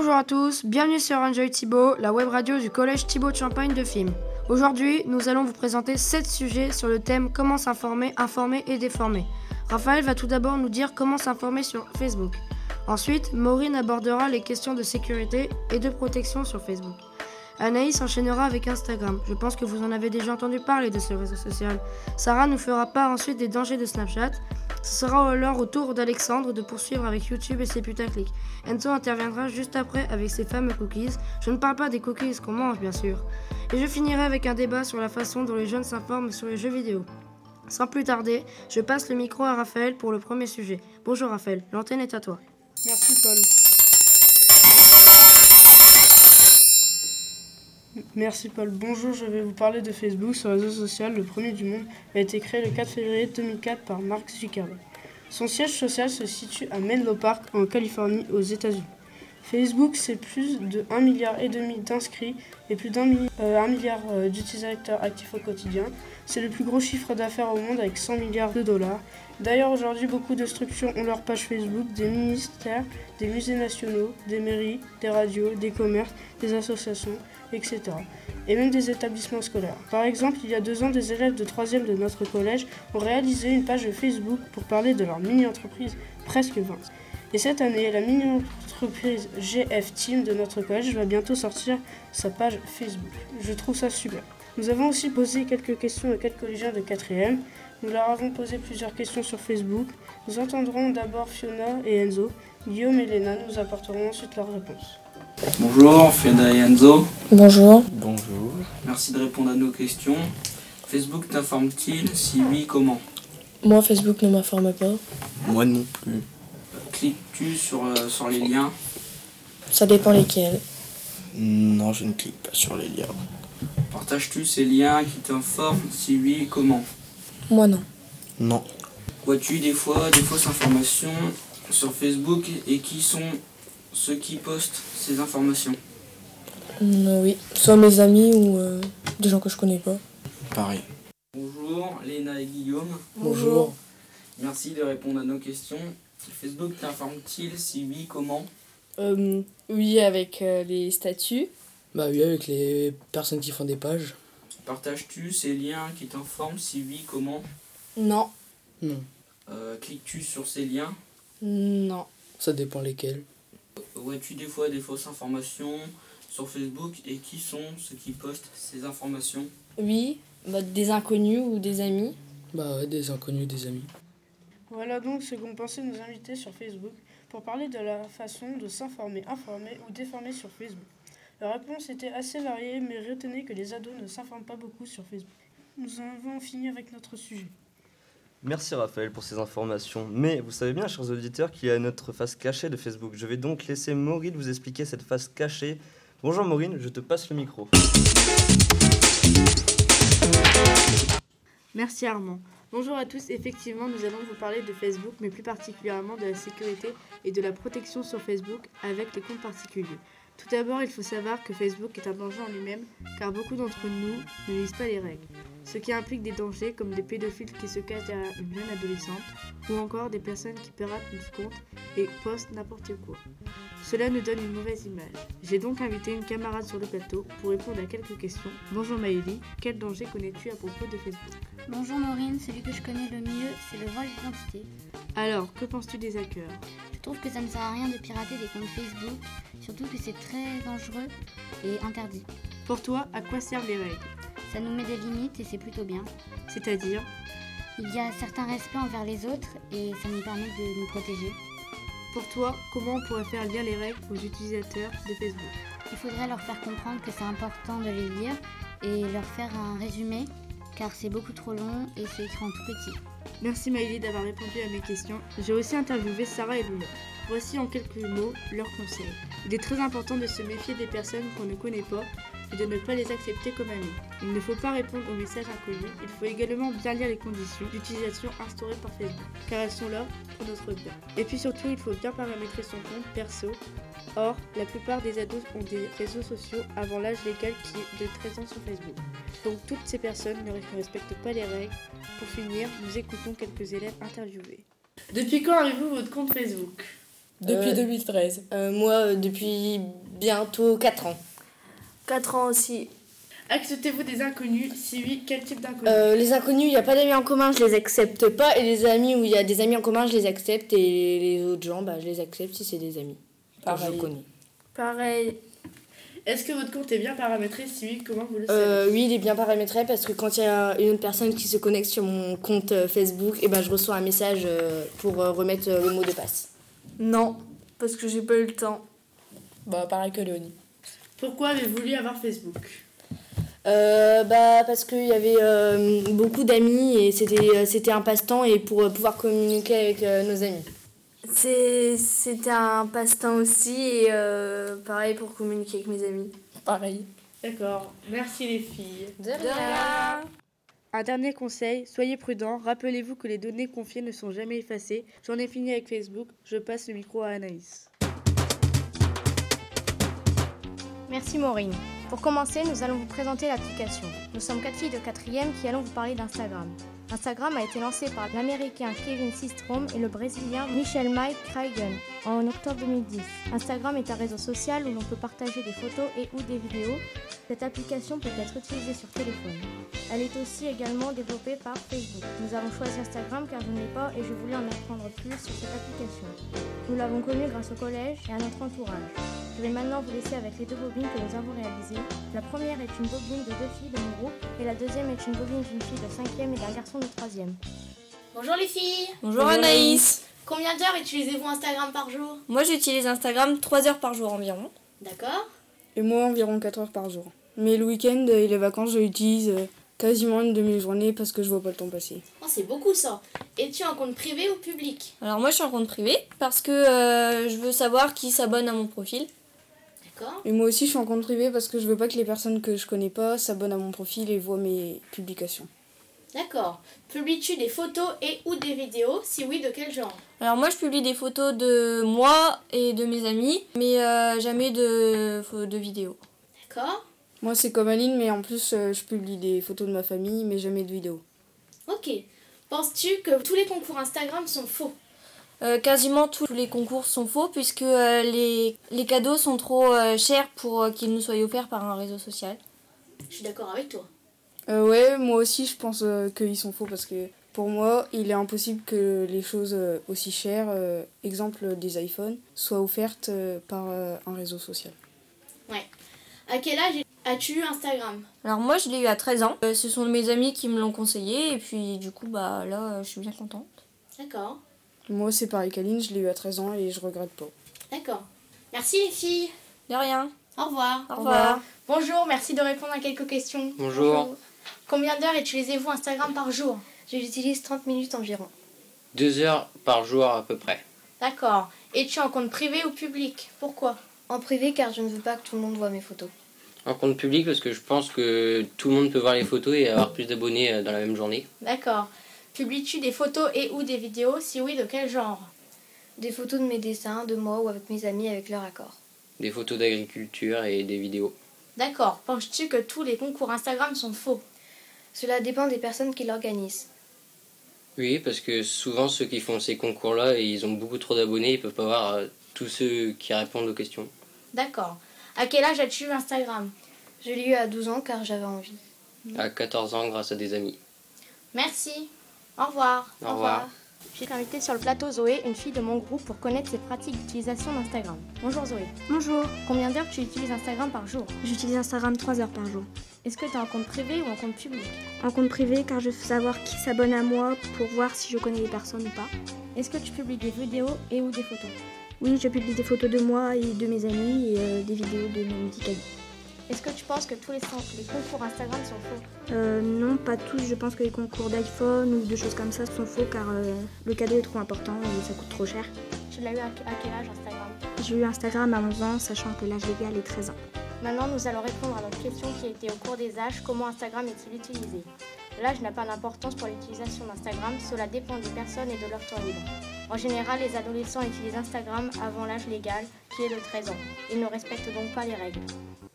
Bonjour à tous, bienvenue sur Enjoy Thibault, la web radio du collège Thibault de Champagne de Film. Aujourd'hui, nous allons vous présenter 7 sujets sur le thème comment s'informer, informer et déformer. Raphaël va tout d'abord nous dire comment s'informer sur Facebook. Ensuite, Maureen abordera les questions de sécurité et de protection sur Facebook. Anaïs enchaînera avec Instagram. Je pense que vous en avez déjà entendu parler de ce réseau social. Sarah nous fera part ensuite des dangers de Snapchat. Ce sera alors au tour d'Alexandre de poursuivre avec YouTube et ses putaclics. Enzo interviendra juste après avec ses fameux cookies. Je ne parle pas des cookies qu'on mange bien sûr. Et je finirai avec un débat sur la façon dont les jeunes s'informent sur les jeux vidéo. Sans plus tarder, je passe le micro à Raphaël pour le premier sujet. Bonjour Raphaël, l'antenne est à toi. Merci Paul. Merci Paul. Bonjour, je vais vous parler de Facebook. Ce réseau social, le premier du monde, a été créé le 4 février 2004 par Mark Zuckerberg. Son siège social se situe à Menlo Park, en Californie, aux États-Unis. Facebook, c'est plus de 1,5 milliard d'inscrits et plus d'un euh, milliard euh, d'utilisateurs actifs au quotidien. C'est le plus gros chiffre d'affaires au monde avec 100 milliards de dollars. D'ailleurs, aujourd'hui, beaucoup de structures ont leur page Facebook, des ministères, des musées nationaux, des mairies, des radios, des commerces, des associations, etc. Et même des établissements scolaires. Par exemple, il y a deux ans, des élèves de 3e de notre collège ont réalisé une page Facebook pour parler de leur mini-entreprise, presque 20. Et cette année, la mini-entreprise GF Team de notre collège va bientôt sortir sa page Facebook. Je trouve ça super. Nous avons aussi posé quelques questions à quatre collégiens de 4e. Nous leur avons posé plusieurs questions sur Facebook. Nous entendrons d'abord Fiona et Enzo. Guillaume et Léna nous apporteront ensuite leurs réponses. Bonjour, Fiona et Enzo. Bonjour. Bonjour. Merci de répondre à nos questions. Facebook t'informe-t-il Si oui, comment? Moi, Facebook ne m'informe pas. Moi non plus. Cliques-tu sur, euh, sur les liens? Ça dépend lesquels. Non, je ne clique pas sur les liens. Partages-tu ces liens qui t'informent Si oui, comment? Moi, non. Non. Vois-tu des fois des fausses informations sur Facebook et qui sont ceux qui postent ces informations? Mm, oui. Soit mes amis ou euh, des gens que je connais pas. Pareil. Bonjour, Léna et Guillaume. Bonjour. Merci de répondre à nos questions. Facebook t'informe-t-il Si oui, comment? Euh, oui, avec euh, les statuts. Bah oui, avec les personnes qui font des pages. Partages-tu ces liens qui t'informent Si oui, comment? Non. Non. Euh, Cliques-tu sur ces liens? Non. Ça dépend lesquels. Vois-tu des fois des fausses informations sur Facebook et qui sont ceux qui postent ces informations? Oui, bah, des inconnus ou des amis. Bah ouais, des inconnus, des amis. Voilà donc ce qu'ont pensé nos invités sur Facebook pour parler de la façon de s'informer, informer ou déformer sur Facebook. Leurs réponses étaient assez variées, mais retenez que les ados ne s'informent pas beaucoup sur Facebook. Nous avons fini avec notre sujet. Merci Raphaël pour ces informations. Mais vous savez bien, chers auditeurs, qu'il y a notre face cachée de Facebook. Je vais donc laisser Maureen vous expliquer cette face cachée. Bonjour Maureen, je te passe le micro. Merci Armand. Bonjour à tous, effectivement nous allons vous parler de Facebook, mais plus particulièrement de la sécurité et de la protection sur Facebook avec les comptes particuliers. Tout d'abord, il faut savoir que Facebook est un danger en lui-même, car beaucoup d'entre nous ne lisent pas les règles, ce qui implique des dangers comme des pédophiles qui se cachent derrière une jeune adolescente, ou encore des personnes qui piratent nos comptes et postent n'importe quoi. Cela nous donne une mauvaise image. J'ai donc invité une camarade sur le plateau pour répondre à quelques questions. Bonjour Maëlie, quel danger connais-tu à propos de Facebook? Bonjour Maureen, celui que je connais le mieux, c'est le vol d'identité. Alors, que penses-tu des hackers? Je trouve que ça ne sert à rien de pirater des comptes Facebook, surtout que c'est très dangereux et interdit. Pour toi, à quoi servent les règles? Ça nous met des limites et c'est plutôt bien. C'est-à-dire Il y a certain respect envers les autres et ça nous permet de nous protéger. Pour toi, comment on pourrait faire lire les règles aux utilisateurs de Facebook? Il faudrait leur faire comprendre que c'est important de les lire et leur faire un résumé car c'est beaucoup trop long et c'est écrit en tout petit. Merci Maëlie d'avoir répondu à mes questions. J'ai aussi interviewé Sarah et Luna. Voici en quelques mots leurs conseils. Il est très important de se méfier des personnes qu'on ne connaît pas et de ne pas les accepter comme amis. Il ne faut pas répondre aux messages inconnus. Il faut également bien lire les conditions d'utilisation instaurées par Facebook, car elles sont là pour notre bien. Et puis surtout, il faut bien paramétrer son compte perso. Or, la plupart des ados ont des réseaux sociaux avant l'âge légal qui est de 13 ans sur Facebook. Donc toutes ces personnes ne respectent pas les règles. Pour finir, nous écoutons quelques élèves interviewés. Depuis quand avez-vous votre compte Facebook? Depuis Euh, 2013. Euh, moi, euh, depuis bientôt 4 ans. 4 ans aussi. Acceptez-vous des inconnus? Si oui, quel type d'inconnus? Euh, les inconnus, il n'y a pas d'amis en commun, je les accepte pas. Et les amis où il y a des amis en commun, je les accepte. Et les autres gens, bah, je les accepte si c'est des amis. Pareil. connais. Pareil. Est-ce que votre compte est bien paramétré? Si oui, comment vous le savez? Euh, oui, il est bien paramétré parce que quand il y a une autre personne qui se connecte sur mon compte euh, Facebook, et ben, je reçois un message pour remettre le mot de passe. Non, parce que j'ai pas eu le temps. Bah, pareil que Léonie. Pourquoi avez-vous voulu avoir Facebook? Euh, bah, parce qu'il y avait euh, beaucoup d'amis et c'était, euh, c'était un passe-temps et pour euh, pouvoir communiquer avec euh, nos amis. C'est- C'était un passe-temps aussi et euh, pareil pour communiquer avec mes amis. Pareil. D'accord, merci les filles. De Un dernier conseil, soyez prudents, rappelez-vous que les données confiées ne sont jamais effacées. J'en ai fini avec Facebook, je passe le micro à Anaïs. Merci Maureen. Pour commencer, nous allons vous présenter l'application. Nous sommes quatre filles de quatrième qui allons vous parler d'Instagram. Instagram a été lancé par l'américain Kevin Systrom et le brésilien Michel Mike Kraigen en octobre 2010. Instagram est un réseau social où l'on peut partager des photos et ou des vidéos. Cette application peut être utilisée sur téléphone. Elle est aussi également développée par Facebook. Nous avons choisi Instagram car je ne l'ai pas et je voulais en apprendre plus sur cette application. Nous l'avons connue grâce au collège et à notre entourage. Je vais maintenant vous laisser avec les deux bobines que nous avons réalisées. La première est une bobine de deux filles de mon groupe et la deuxième est une bobine d'une fille de cinquième et d'un garçon de troisième. Bonjour les filles Bonjour Anaïs. Combien d'heures utilisez-vous Instagram par jour? Moi j'utilise Instagram 3 heures par jour environ. D'accord Et moi, environ 4 heures par jour. Mais le week-end et les vacances, je l'utilise euh, quasiment une demi-journée parce que je vois pas le temps passer. Oh, c'est beaucoup ça. Es-tu en compte privé ou public? Alors moi je suis en compte privé parce que euh, je veux savoir qui s'abonne à mon profil. D'accord Et moi aussi, je suis en compte privé parce que je veux pas que les personnes que je connais pas s'abonnent à mon profil et voient mes publications. D'accord. Publies-tu des photos et ou des vidéos Si oui, de quel genre Alors moi je publie des photos de moi et de mes amis, mais euh, jamais de, de vidéos. D'accord Moi, c'est comme Aline, mais en plus, euh, je publie des photos de ma famille, mais jamais de vidéos. Ok. Penses-tu que tous les concours Instagram sont faux Euh, quasiment tous les concours sont faux puisque euh, les, les cadeaux sont trop euh, chers pour euh, qu'ils nous soient offerts par un réseau social. Je suis d'accord avec toi. Euh, ouais, moi aussi, je pense euh, qu'ils sont faux parce que pour moi, il est impossible que les choses euh, aussi chères, euh, exemple des iPhones, soient offertes euh, par euh, un réseau social. Ouais. À quel âge as-tu eu Instagram? Alors moi je l'ai eu à 13 ans. Euh, ce sont mes amis qui me l'ont conseillé et puis du coup bah là euh, je suis bien contente. D'accord. Moi, c'est pareil qu'Aline, je l'ai eu à 13 ans et je regrette pas. D'accord. Merci les filles. De rien. Au revoir. Au revoir. Bonjour, merci de répondre à quelques questions. Bonjour. Combien d'heures utilisez-vous Instagram par jour? J'utilise 30 minutes environ. Deux heures par jour à peu près. D'accord. Es-tu en compte privé ou public? Pourquoi? En privé car je ne veux pas que tout le monde voit mes photos. En compte public parce que je pense que tout le monde peut voir les photos et avoir plus d'abonnés euh, dans la même journée. D'accord. Publies-tu des photos et ou des vidéos? Si oui, de quel genre? Des photos de mes dessins, de moi ou avec mes amis avec leur accord. Des photos d'agriculture et des vidéos. D'accord. Penses-tu que tous les concours Instagram sont faux? Cela dépend des personnes qui l'organisent. Oui, parce que souvent ceux qui font ces concours-là, ils ont beaucoup trop d'abonnés, ils peuvent pas voir euh, tous ceux qui répondent aux questions. D'accord. À quel âge as-tu eu Instagram? Je l'ai eu à 12 ans car j'avais envie. À 14 ans grâce à des amis. Merci. Au revoir. Au revoir. J'ai invité sur le plateau Zoé, une fille de mon groupe, pour connaître ses pratiques d'utilisation d'Instagram. Bonjour Zoé. Bonjour. Combien d'heures tu utilises Instagram par jour J'utilise Instagram 3 heures par jour. Est-ce que tu es en compte privé ou en compte public En compte privé car je veux savoir qui s'abonne à moi pour voir si je connais les personnes ou pas. Est-ce que tu publies des vidéos et ou des photos Oui, je publie des photos de moi et de mes amis et euh, des vidéos de mes musiques. Est-ce que tu penses que tous les, les concours Instagram sont faux euh, Non, pas tous. Je pense que les concours d'iPhone ou de choses comme ça sont faux car euh, le cadeau est trop important et ça coûte trop cher. Tu l'as eu à, à quel âge Instagram? J'ai eu Instagram à 11 ans, sachant que l'âge légal est 13 ans. Maintenant, nous allons répondre à notre question qui a été au cours des âges. Comment Instagram est-il utilisé? L'âge n'a pas d'importance pour l'utilisation d'Instagram, cela dépend des personnes et de leur temps libre. En général, les adolescents utilisent Instagram avant l'âge légal qui est de 13 ans. Ils ne respectent donc pas les règles.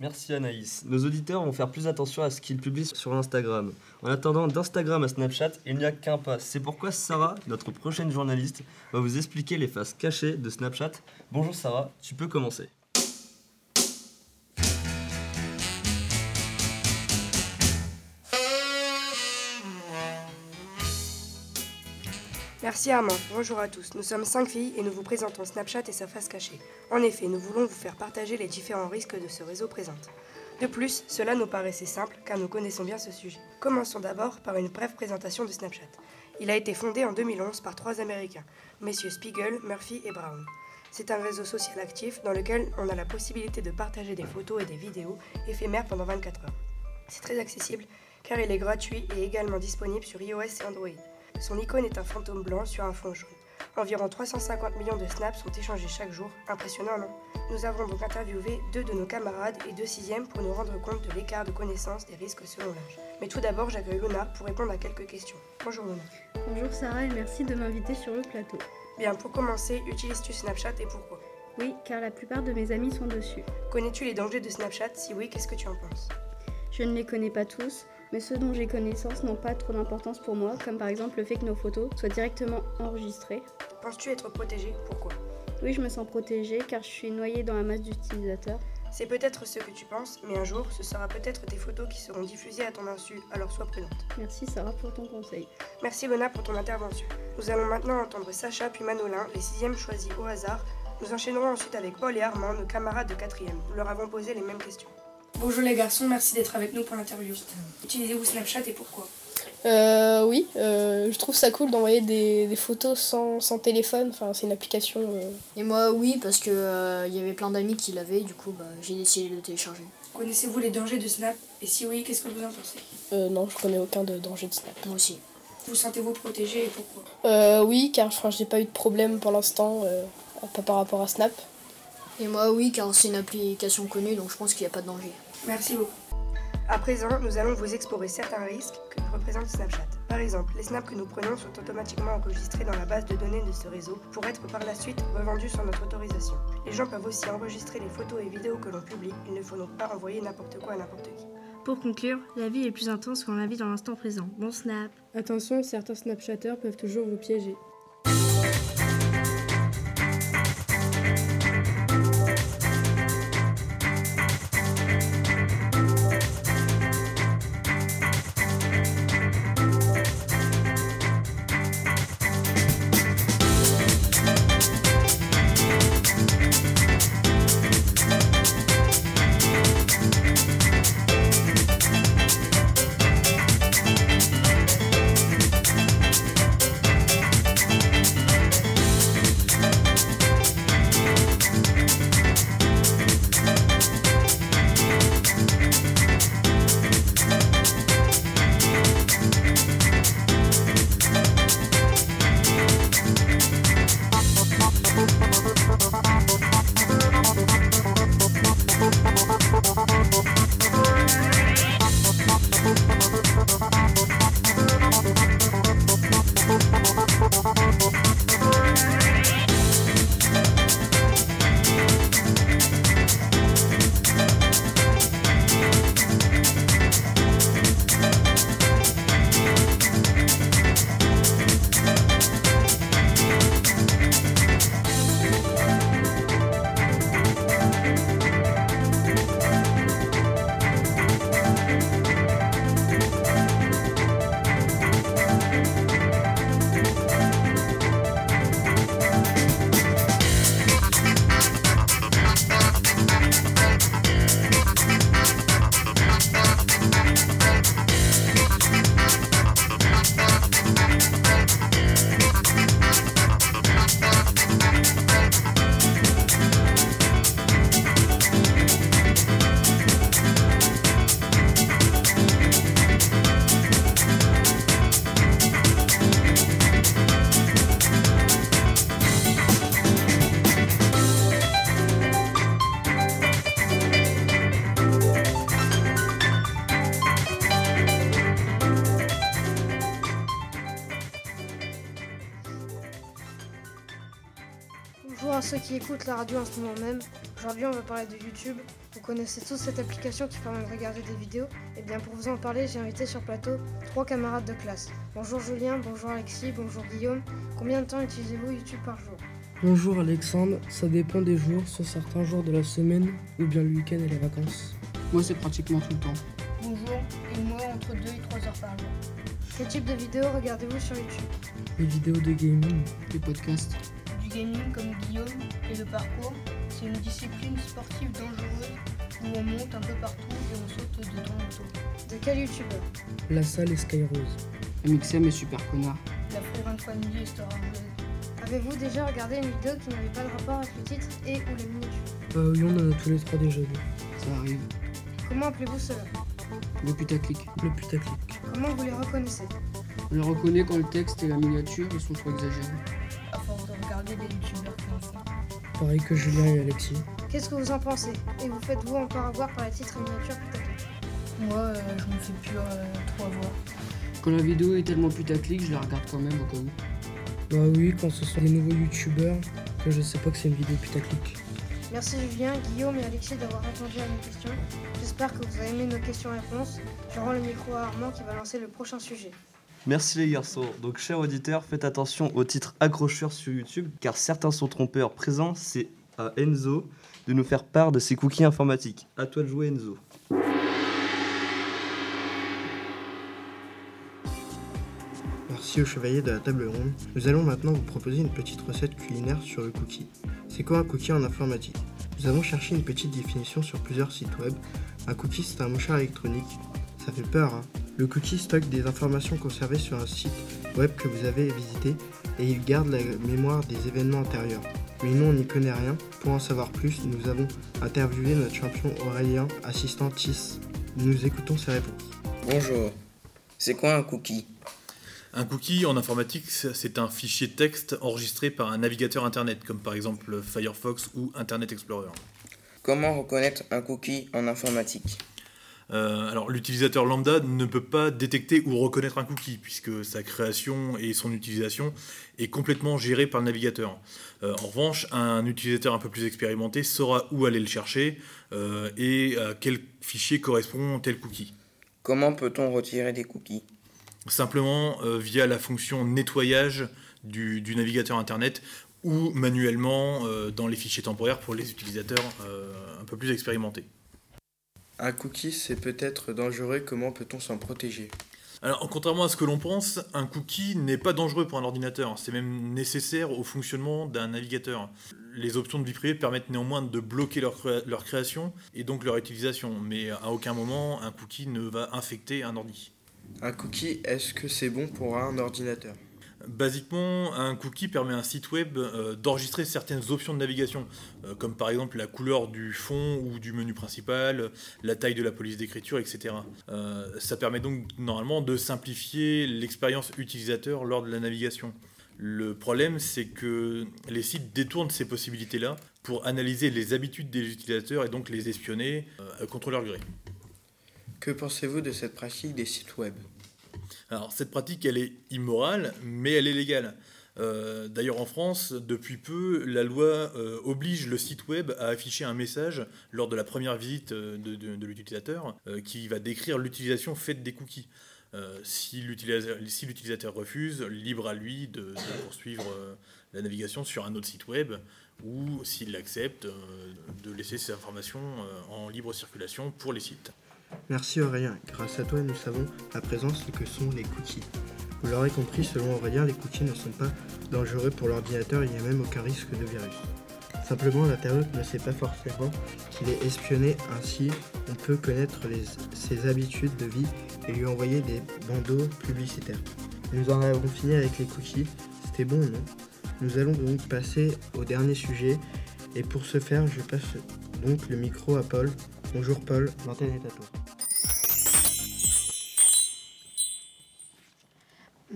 Merci Anaïs. Nos auditeurs vont faire plus attention à ce qu'ils publient sur Instagram. En attendant d'Instagram à Snapchat, il n'y a qu'un pas. C'est pourquoi Sarah, notre prochaine journaliste, va vous expliquer les faces cachées de Snapchat. Bonjour Sarah, tu peux commencer. Merci Armand, bonjour à tous. Nous sommes cinq filles et nous vous présentons Snapchat et sa face cachée. En effet, nous voulons vous faire partager les différents risques de ce réseau présente. De plus, cela nous paraissait simple car nous connaissons bien ce sujet. Commençons d'abord par une brève présentation de Snapchat. Il a été fondé en 2011 par trois Américains, messieurs Spiegel, Murphy et Brown. C'est un réseau social actif dans lequel on a la possibilité de partager des photos et des vidéos éphémères pendant 24 heures. C'est très accessible car il est gratuit et également disponible sur iOS et Android. Son icône est un fantôme blanc sur un fond jaune. Environ 350 millions de snaps sont échangés chaque jour. Impressionnant, non? Nous avons donc interviewé deux de nos camarades et deux sixièmes pour nous rendre compte de l'écart de connaissance des risques selon l'âge. Mais tout d'abord, j'accueille Luna pour répondre à quelques questions. Bonjour Luna. Bonjour Sarah et merci de m'inviter sur le plateau. Bien, pour commencer, utilises-tu Snapchat et pourquoi? Oui, car la plupart de mes amis sont dessus. Connais-tu les dangers de Snapchat? Si oui, qu'est-ce que tu en penses? Je ne les connais pas tous, mais ceux dont j'ai connaissance n'ont pas trop d'importance pour moi, comme par exemple le fait que nos photos soient directement enregistrées. Penses-tu être protégé? Pourquoi? Oui, je me sens protégée car je suis noyée dans la masse d'utilisateurs. C'est peut-être ce que tu penses, mais un jour, ce sera peut-être tes photos qui seront diffusées à ton insu, alors sois prudente. Merci Sarah pour ton conseil. Merci Lona pour ton intervention. Nous allons maintenant entendre Sacha puis Manolin, les sixièmes choisis au hasard. Nous enchaînerons ensuite avec Paul et Armand, nos camarades de quatrième. Nous leur avons posé les mêmes questions. Bonjour les garçons, merci d'être avec nous pour l'interview. Utilisez-vous Snapchat et pourquoi? Euh, Oui, euh, je trouve ça cool d'envoyer des, des, photos sans, sans, téléphone. Enfin, c'est une application. Euh... Et moi, oui, parce que il y avait plein d'amis qui l'avaient, du coup, bah, j'ai décidé de le télécharger. Connaissez-vous les dangers de Snap? Et si oui, qu'est-ce que vous en pensez? Euh, Non, je connais aucun de danger de Snap. Moi aussi. Vous sentez-vous protégé et pourquoi? Euh, Oui, car enfin, j'ai pas eu de problème pour l'instant, pas par rapport à Snap. Et moi, oui, car c'est une application connue, donc je pense qu'il n'y a pas de danger. Merci beaucoup. À présent, nous allons vous explorer certains risques que représente Snapchat. Par exemple, les snaps que nous prenons sont automatiquement enregistrés dans la base de données de ce réseau pour être par la suite revendus sans notre autorisation. Les gens peuvent aussi enregistrer les photos et vidéos que l'on publie, il ne faut donc pas envoyer n'importe quoi à n'importe qui. Pour conclure, la vie est plus intense quand la vie dans l'instant présent. Bon snap Attention, certains Snapchatters peuvent toujours vous piéger. Ceux qui écoutent la radio en ce moment même. Aujourd'hui, on va parler de YouTube. Vous connaissez tous cette application qui permet de regarder des vidéos. Et bien, pour vous en parler, j'ai invité sur plateau trois camarades de classe. Bonjour Julien, bonjour Alexis, bonjour Guillaume. Combien de temps utilisez-vous YouTube par jour? Bonjour Alexandre, ça dépend des jours, soit certains jours de la semaine ou bien le week-end et les vacances. Moi, c'est pratiquement tout le temps. Bonjour, et moi entre 2 et 3 heures par jour. Quel type de vidéos regardez-vous sur YouTube? Les vidéos de gaming, les podcasts. Du gaming comme Guillaume et le parcours, c'est une discipline sportive dangereuse où on monte un peu partout et on saute de temps en temps. De quel youtubeur La salle et Skyrose. MXM et Super Connard. La Free Family et Star Avez-vous déjà regardé une vidéo qui n'avait pas de rapport avec le titre et ou les miniatures euh, Oui, on en a tous les trois déjà vu. Ça arrive. Comment appelez-vous cela Le putaclic. Le putaclic. Comment vous les reconnaissez On les reconnaît quand le texte et la miniature ils sont trop exagérés. Regarder des youtubeurs. Pareil que Julien et Alexis. Qu'est-ce que vous en pensez? Et vous faites-vous encore avoir par les titres et miniatures putaclic Moi, euh, je me fais plus euh, trop avoir. Quand la vidéo est tellement putaclic, je la regarde quand même au cas où. Bah oui, quand ce sont des nouveaux youtubeurs, que je sais pas que c'est une vidéo putaclic. Merci Julien, Guillaume et Alexis d'avoir répondu à nos questions. J'espère que vous avez aimé nos questions-réponses. Je rends le micro à Armand qui va lancer le prochain sujet. Merci les garçons. Donc, chers auditeurs, faites attention aux titres accrocheurs sur YouTube, car certains sont trompeurs. Présent, c'est à Enzo de nous faire part de ses cookies informatiques. À toi de jouer, Enzo. Merci aux chevaliers de la table ronde. Nous allons maintenant vous proposer une petite recette culinaire sur le cookie. C'est quoi un cookie en informatique? Nous avons cherché une petite définition sur plusieurs sites web. Un cookie, c'est un mouchard électronique. Ça fait peur, hein? Le cookie stocke des informations conservées sur un site web que vous avez visité et il garde la mémoire des événements antérieurs. Mais nous, on n'y connaît rien. Pour en savoir plus, nous avons interviewé notre champion Aurélien, assistant TIS. Nous écoutons ses réponses. Bonjour. C'est quoi un cookie? Un cookie en informatique, c'est un fichier texte enregistré par un navigateur Internet, comme par exemple Firefox ou Internet Explorer. Comment reconnaître un cookie en informatique? Euh, alors l'utilisateur lambda ne peut pas détecter ou reconnaître un cookie puisque sa création et son utilisation est complètement gérée par le navigateur. Euh, en revanche, un utilisateur un peu plus expérimenté saura où aller le chercher euh, et à quel fichier correspond tel cookie. Comment peut-on retirer des cookies? Simplement via la fonction nettoyage du, du navigateur internet ou manuellement dans les fichiers temporaires pour les utilisateurs un peu plus expérimentés. Un cookie, c'est peut-être dangereux, comment peut-on s'en protéger? Alors, contrairement à ce que l'on pense, un cookie n'est pas dangereux pour un ordinateur. C'est même nécessaire au fonctionnement d'un navigateur. Les options de vie privée permettent néanmoins de bloquer leur, leur, création et donc leur utilisation. Mais à aucun moment, un cookie ne va infecter un ordi. Un cookie, est-ce que c'est bon pour un ordinateur? Basiquement, un cookie permet à un site web euh, d'enregistrer certaines options de navigation, euh, comme par exemple la couleur du fond ou du menu principal, la taille de la police d'écriture, etc. Euh, ça permet donc normalement de simplifier l'expérience utilisateur lors de la navigation. Le problème, c'est que les sites détournent ces possibilités-là pour analyser les habitudes des utilisateurs et donc les espionner contre leur gré. Que pensez-vous de cette pratique des sites web? Alors cette pratique, elle est immorale, mais elle est légale. Euh, d'ailleurs en France, depuis peu, la loi euh, oblige le site web à afficher un message lors de la première visite euh, de, l'utilisateur qui va décrire l'utilisation faite des cookies. si l'utilisateur refuse, libre à lui de, de poursuivre la navigation sur un autre site web ou s'il accepte de laisser ses informations en libre circulation pour les sites. Merci Aurélien, grâce à toi nous savons à présent ce que sont les cookies. Vous l'aurez compris, selon Aurélien, les cookies ne sont pas dangereux pour l'ordinateur, il n'y a même aucun risque de virus. Simplement, l'internaute ne sait pas forcément qu'il est espionné, ainsi on peut connaître ses habitudes de vie et lui envoyer des bandeaux publicitaires. Nous en avons fini avec les cookies, c'était bon non? Nous allons donc passer au dernier sujet, et pour ce faire, je passe donc le micro à Paul. Bonjour Paul, l'antenne est à toi.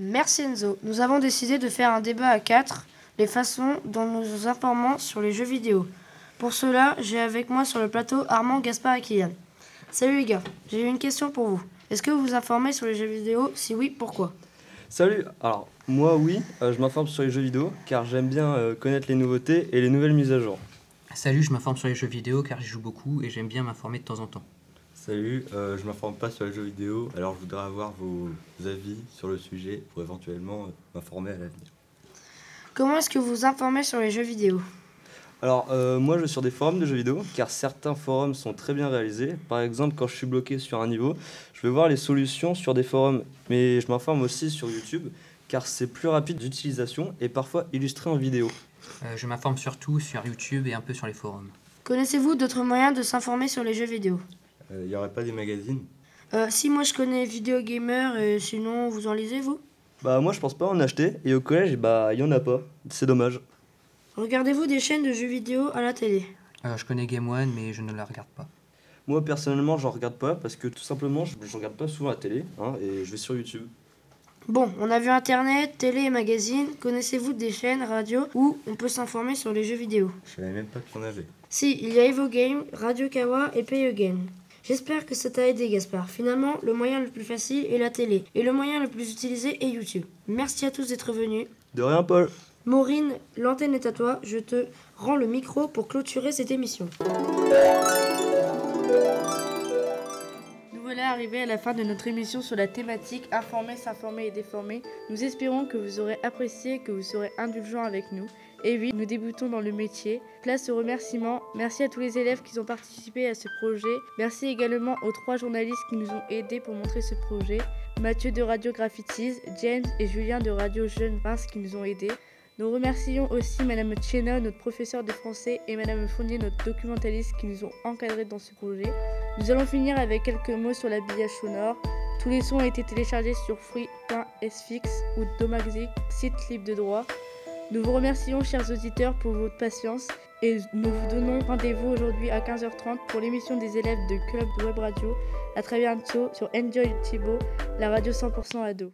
Merci Enzo. Nous avons décidé de faire un débat à quatre, les façons dont nous nous informons sur les jeux vidéo. Pour cela, j'ai avec moi sur le plateau Armand, Gaspard et Kylian. Salut les gars, j'ai une question pour vous. Est-ce que vous vous informez sur les jeux vidéo? Si oui, pourquoi? Salut Alors, moi oui, euh, je m'informe sur les jeux vidéo car j'aime bien euh, connaître les nouveautés et les nouvelles mises à jour. Salut, je m'informe sur les jeux vidéo car j'y joue beaucoup et j'aime bien m'informer de temps en temps. Salut, euh, je m'informe pas sur les jeux vidéo, alors je voudrais avoir vos avis sur le sujet pour éventuellement euh, m'informer à l'avenir. Comment est-ce que vous vous informez sur les jeux vidéo? Alors, euh, moi je vais sur des forums de jeux vidéo car certains forums sont très bien réalisés. Par exemple, quand je suis bloqué sur un niveau, je vais voir les solutions sur des forums, mais je m'informe aussi sur YouTube car c'est plus rapide d'utilisation et parfois illustré en vidéo. Euh, je m'informe surtout sur YouTube et un peu sur les forums. Connaissez-vous d'autres moyens de s'informer sur les jeux vidéo? Il n'y aurait pas des magazines? Euh, Si moi je connais Video Gamer, et sinon vous en lisez vous? Bah moi je pense pas en acheter et au collège bah il y en a pas. C'est dommage. Regardez-vous des chaînes de jeux vidéo à la télé? Euh, je connais Game One mais je ne la regarde pas. Moi personnellement j'en regarde pas parce que tout simplement je, je regarde pas souvent la télé hein, et je vais sur YouTube. Bon, on a vu internet, télé et magazines. Connaissez-vous des chaînes radio où on peut s'informer sur les jeux vidéo? Je savais même pas qu'il y en avait. Si, il y a Evo Game, Radio Kawa et Payo Game. J'espère que ça t'a aidé Gaspard. Finalement, le moyen le plus facile est la télé et le moyen le plus utilisé est YouTube. Merci à tous d'être venus. De rien Paul Maureen, l'antenne est à toi. Je te rends le micro pour clôturer cette émission. Nous voilà arrivés à la fin de notre émission sur la thématique Informer, s'informer et déformer. Nous espérons que vous aurez apprécié et que vous serez indulgents avec nous. Et oui, nous débutons dans le métier. Place aux remerciements. Merci à tous les élèves qui ont participé à ce projet. Merci également aux trois journalistes qui nous ont aidés pour montrer ce projet. Mathieu de Radio Graffitis, James et Julien de Radio Jeune Reims qui nous ont aidés. Nous remercions aussi Madame Tchena, notre professeur de français, et Madame Fournier, notre documentaliste, qui nous ont encadrés dans ce projet. Nous allons finir avec quelques mots sur l'habillage sonore. Tous les sons ont été téléchargés sur free.sfix ou Domaxic, site libre de droit. Nous vous remercions, chers auditeurs, pour votre patience et nous vous donnons rendez-vous aujourd'hui à 15h30 pour l'émission des élèves de Club Web Radio. À très bientôt sur Enjoy Thibault, la radio 100% ado.